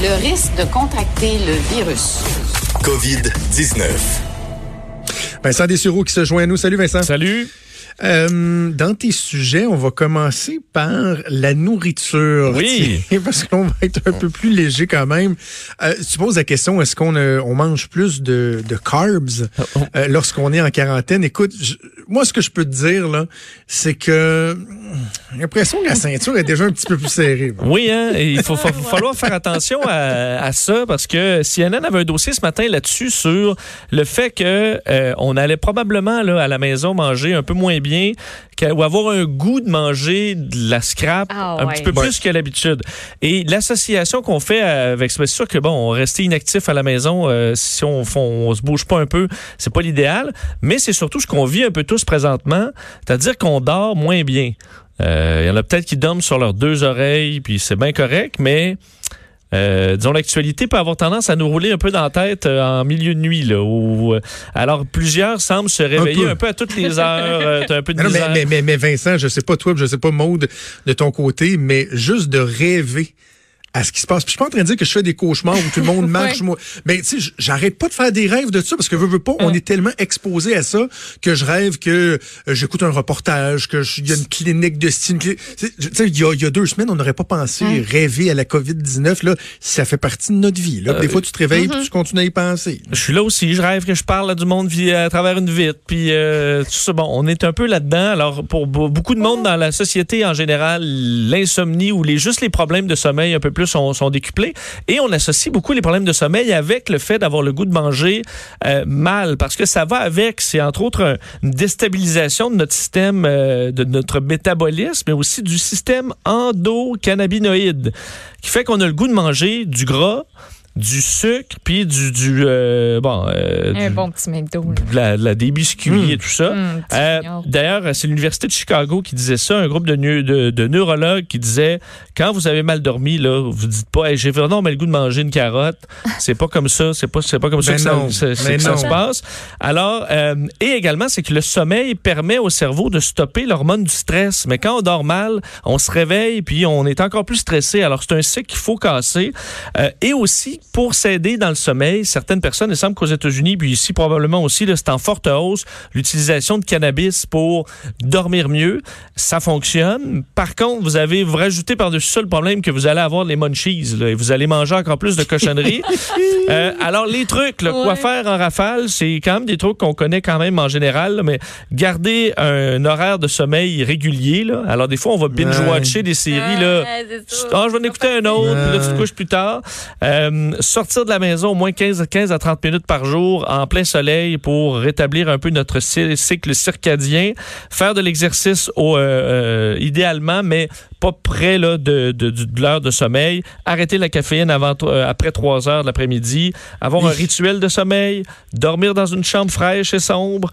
Le risque de contracter le virus. COVID-19. Vincent Dessureau qui se joint à nous. Salut Vincent. Salut. Euh, dans tes sujets, on va commencer par la nourriture. Oui. Parce qu'on va être un peu plus léger quand même. Euh, tu poses la question, est-ce qu'on euh, on mange plus de, de carbs Oh. euh, lorsqu'on est en quarantaine? Écoute, je- moi, ce que je peux te dire, là, c'est que j'ai l'impression que la ceinture est déjà un petit peu plus serrée. Oui, hein, il faut, fa- falloir faire attention à, à ça parce que CNN avait un dossier ce matin là-dessus sur le fait que euh, on allait probablement là, à la maison manger un peu moins bien ou avoir un goût de manger de la scrap Ah un ouais. petit peu Ouais. plus que l'habitude. Et l'association qu'on fait avec c'est sûr que bon, on rester inactif à la maison euh, si on, on, on se bouge pas un peu, c'est pas l'idéal, mais c'est surtout ce qu'on vit un peu tous présentement, c'est-à-dire qu'on dort moins bien. Euh, Il y en a peut-être qui dorment sur leurs deux oreilles, puis c'est bien correct, mais euh, disons l'actualité peut avoir tendance à nous rouler un peu dans la tête euh, en milieu de nuit. Là, où, euh, alors plusieurs semblent se réveiller peu. un peu, à toutes les heures. euh, un peu de Mais, non, mais, misère. mais, mais, mais Vincent, je sais pas toi, je sais pas Maude de ton côté, mais juste de rêver à ce qui se passe. Puis je suis pas en train de dire que je fais des cauchemars où tout le monde marche. moi. Mais tu sais, j'arrête pas de faire des rêves de ça parce que veux, veux pas, on est tellement exposé à ça que je rêve que euh, j'écoute un reportage, que je- il y a une clinique de style. Tu sais, il y a, il y a deux semaines, on n'aurait pas pensé rêver à la COVID-19. Là, ça fait partie de notre vie. Là. Des fois, tu te réveilles puis tu continues à y penser. Je suis là aussi, je rêve que je parle à du monde via, à travers une vitre, puis euh, tout ça. Bon, on est un peu là-dedans. Alors, pour be- beaucoup de monde dans la société en général, l'insomnie ou les, juste les problèmes de sommeil un peu plus sont, sont décuplés. Et on associe beaucoup les problèmes de sommeil avec le fait d'avoir le goût de manger euh, mal, parce que ça va avec. C'est entre autres un- une déstabilisation de notre système, euh, de notre métabolisme, mais aussi du système endocannabinoïde, qui fait qu'on a le goût de manger du gras, du sucre, puis du, du euh, bon, euh, Un du- bon petit McDo. de la, de la- des biscuits et tout ça. Petit Euh. D'ailleurs, c'est l'Université de Chicago qui disait ça, un groupe de, neu- de, de neurologues qui disait quand vous avez mal dormi, là, vous dites pas hey, j'ai vraiment mais le goût de manger une carotte. C'est pas comme ça, c'est pas, c'est pas comme ça Ben que, ça- non, ça, c'est ben que ça se passe. Alors, euh, et également, c'est que le sommeil permet au cerveau de stopper l'hormone du stress. Mais quand on dort mal, on se réveille puis on est encore plus stressé. Alors, c'est un cycle qu'il faut casser. Euh, et aussi, pour s'aider dans le sommeil, certaines personnes, il semble qu'aux États-Unis, puis ici probablement aussi, c'est en forte hausse, l'utilisation de cannabis pour dormir mieux. Ça fonctionne. Par contre, vous avez, vous rajoutez par-dessus ça le problème que vous allez avoir les munchies, là, et vous allez manger encore plus de cochonneries. Euh, alors, les trucs, là, quoi Ouais. faire en rafale, c'est quand même des trucs qu'on connaît quand même en général, là, mais garder un horaire de sommeil régulier. Là. Alors, des fois, on va binge-watcher des séries. Là. Ouais. Ah, je vais en écouter un autre, puis là, tu te couches plus tard. Euh, sortir de la maison au moins 15, 15 à 30 minutes par jour en plein soleil pour rétablir un peu notre cy- cycle circadien. Faire de l'exercice au, euh, euh, idéalement, mais pas près là, de, de, de- de l'heure de sommeil. Arrêter la caféine avant, euh, après 3 heures de l'après-midi. Avoir un rituel de sommeil. Dormir dans une chambre fraîche et sombre.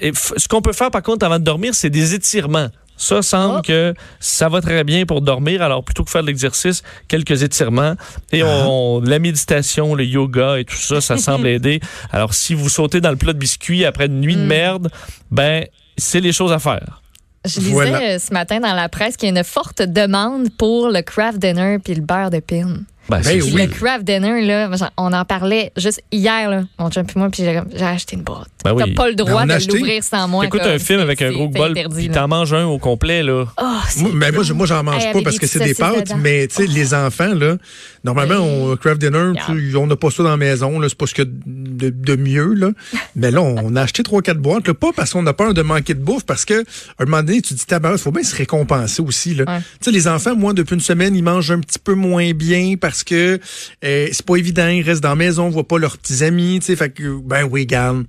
Et ce qu'on peut faire, par contre, avant de dormir, c'est des étirements. Ça semble Oh. que ça va très bien pour dormir. Alors, plutôt que faire de l'exercice, quelques étirements. Et on, la méditation, le yoga et tout ça, ça semble aider. Alors, si vous sautez dans le plat de biscuits après une nuit de Mm. merde, ben, c'est les choses à faire. Je lisais Voilà. euh, ce matin dans la presse qu'il y a une forte demande pour le craft dinner puis le beurre de pin. Ben, Ben oui. Le craft dinner, là, on en parlait juste hier, là, mon chum et moi, puis j'ai j'ai acheté une boîte. Ben oui. T'as pas le Ben, droit de l'ouvrir sans moi. Écoute comme, un film avec un gros bol, puis t'en manges un au complet, là. Oh, Moi, ben, moi, je, moi, j'en mange Hey, pas parce que c'est des pâtes, dedans. mais tu sais, les enfants, là, normalement, on craft dinner, tu on n'a pas ça dans la maison, là, c'est pas ce a de, de mieux, là. Mais là, on a acheté trois, quatre boîtes, là, pas parce qu'on a peur de manquer de bouffe, parce que, à un moment donné, tu te dis, il faut bien se récompenser aussi, là. Ouais. Tu sais, les enfants, moi, depuis une semaine, ils mangent un petit peu moins bien parce que euh, c'est pas évident, ils restent dans la maison, on voit pas leurs petits amis, tu sais, fait que ben oui, garde,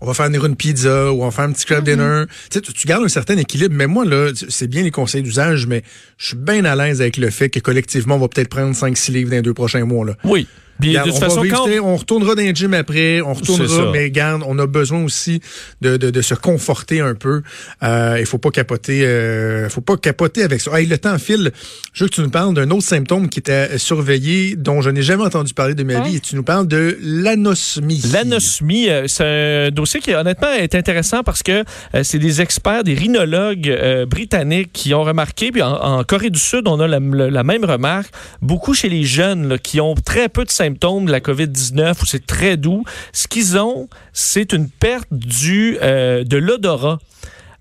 on va faire venir une pizza ou on va faire un petit crab dinner. Tu sais, tu, tu gardes un certain équilibre, mais moi là, c'est bien les conseils d'usage, mais je suis bien à l'aise avec le fait que collectivement, on va peut-être prendre 5-6 livres dans les deux prochains mois là. Oui. Puis, Regarde, de toute on, façon, quand retournera dans les gym après, on retournera, mais garde, on a besoin aussi de, de, de se conforter un peu. Euh, il faut pas capoter, euh, faut pas capoter avec ça. Hey, le temps file. Je veux que tu nous parles d'un autre symptôme qui était surveillé, dont je n'ai jamais entendu parler de ma vie, et tu nous parles de l'anosmie. L'anosmie, euh, c'est un dossier qui honnêtement est intéressant parce que euh, c'est des experts, des rhinologues euh, britanniques qui ont remarqué, puis en, en Corée du Sud, on a la, la- la même remarque, beaucoup chez les jeunes là, qui ont très peu de symptômes de la COVID-19 où c'est très doux. Ce qu'ils ont, c'est une perte du euh, de l'odorat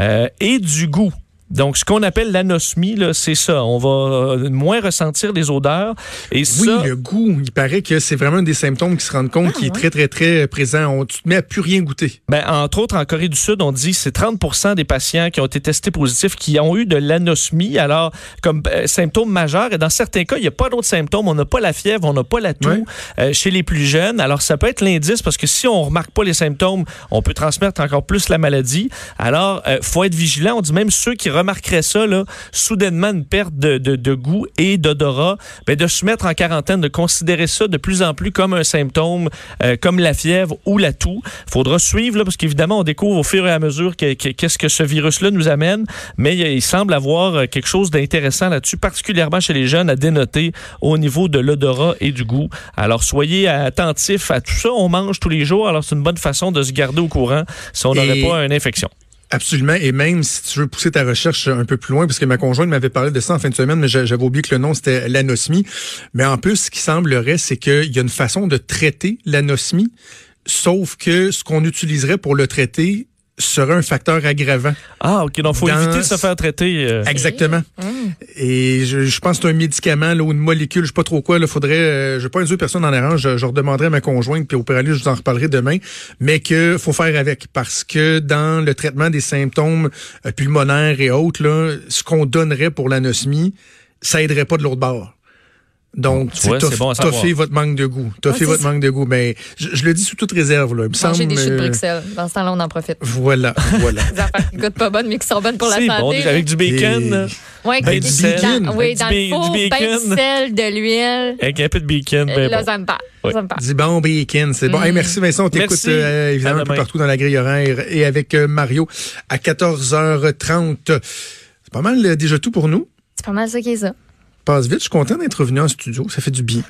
euh, et du goût. Donc, ce qu'on appelle l'anosmie, c'est ça. On va euh, moins ressentir les odeurs. Et Oui, ça, le goût, il paraît que c'est vraiment un des symptômes qui se rendent compte qui est très, très, très présent. On, tu te mets à plus rien goûter. Ben, entre autres, en Corée du Sud, on dit que c'est 30% des patients qui ont été testés positifs qui ont eu de l'anosmie, alors comme euh, symptôme majeur. Et dans certains cas, il n'y a pas d'autres symptômes. On n'a pas la fièvre, on n'a pas la toux Ouais. euh, chez les plus jeunes. Alors, ça peut être l'indice parce que si on remarque pas les symptômes, on peut transmettre encore plus la maladie. Alors, euh, faut être vigilant. On dit même ceux qui remarqueraient ça, là, soudainement une perte de, de- de goût et d'odorat, ben, de se mettre en quarantaine, de considérer ça de plus en plus comme un symptôme, euh, comme la fièvre ou la toux. faudra suivre, là, parce qu'évidemment, on découvre au fur et à mesure que- que- qu'est-ce que ce virus-là nous amène, mais il, semble avoir euh, quelque chose d'intéressant là-dessus, particulièrement chez les jeunes, à dénoter au niveau de l'odorat et du goût. Alors, soyez attentifs à tout ça. On mange tous les jours, alors c'est une bonne façon de se garder au courant si on n'aurait pas une infection. Absolument. Et même si tu veux pousser ta recherche un peu plus loin, parce que ma conjointe m'avait parlé de ça en fin de semaine, mais j'a- j'avais oublié que le nom, c'était l'anosmie. Mais en plus, ce qui semblerait, c'est qu'il y a une façon de traiter l'anosmie, sauf que ce qu'on utiliserait pour le traiter serait un facteur aggravant. Ah, OK. Donc, faut Dans- éviter de se faire traiter. euh, Exactement. Et je, je pense que c'est un médicament là, ou une molécule, je sais pas trop quoi. Il faudrait, euh, je vais pas induire personne en erreur. Je, je redemanderai à ma conjointe, puis au aller, je vous en reparlerai demain. Mais que faut faire avec parce que dans le traitement des symptômes euh, pulmonaires et autres, là, ce qu'on donnerait pour l'anosmie, ça aiderait pas de l'autre bord. Donc, Tu vois, c'est bon à savoir. toffer votre manque de goût. Toffer c'est votre ça. manque de goût. Mais je, je le dis sous toute réserve. Là. Il me Manger semble, des choux de euh, Bruxelles. Dans ce temps-là, on en profite. Voilà, voilà. Des affaires qui goûtent pas bonnes, mais qui sont bonnes pour la santé. bon, avec du bacon. Et- là. Ouais, Ben, du bacon. dans- Oui, dans du le four, du ben bacon. de sel, de l'huile. Avec un peu de bacon. ben là, bon. ça me parle. Oui. Du bon bacon, c'est bon. Hey, merci Vincent, on t'écoute euh, évidemment un peu partout dans la grille horaire et avec euh, Mario à 14h30. C'est pas mal euh, déjà tout pour nous. C'est pas mal ça qui est ça. Passe vite, je suis content d'être revenu en studio, ça fait du bien.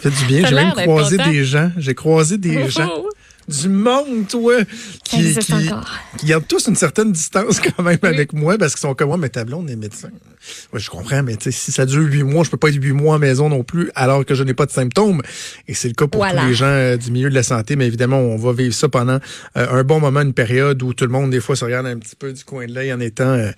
Ça fait du bien, j'ai même croisé des gens, j'ai croisé des gens, du monde, toi, qui, qui, tous une certaine distance quand même avec moi parce qu'ils sont comme moi, mais ta blonde est médecin. Je comprends, mais si ça dure huit mois, je peux pas être huit mois à la maison non plus alors que je n'ai pas de symptômes. Et c'est le cas pour Voilà. tous les gens euh, du milieu de la santé, mais évidemment, on va vivre ça pendant euh, un bon moment, une période où tout le monde, des fois, se regarde un petit peu du coin de l'œil en étant euh,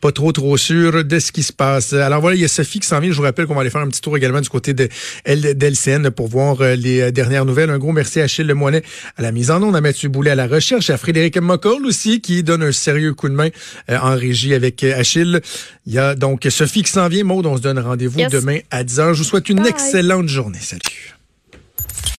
pas trop, trop sûr de ce qui se passe. Alors voilà, il y a Sophie qui s'en vient. Je vous rappelle qu'on va aller faire un petit tour également du côté de d'LCN pour voir les dernières nouvelles. Un gros merci à Achille Lemoinet à la mise en onde, à Mathieu Boulet à la recherche, à Frédéric Mocoll aussi qui donne un sérieux coup de main euh, en régie avec euh, Achille. Il y a donc Sophie qui s'en vient. Maud, on se donne rendez-vous Yes. demain à 10h. Je vous souhaite une Bye. excellente journée. Salut.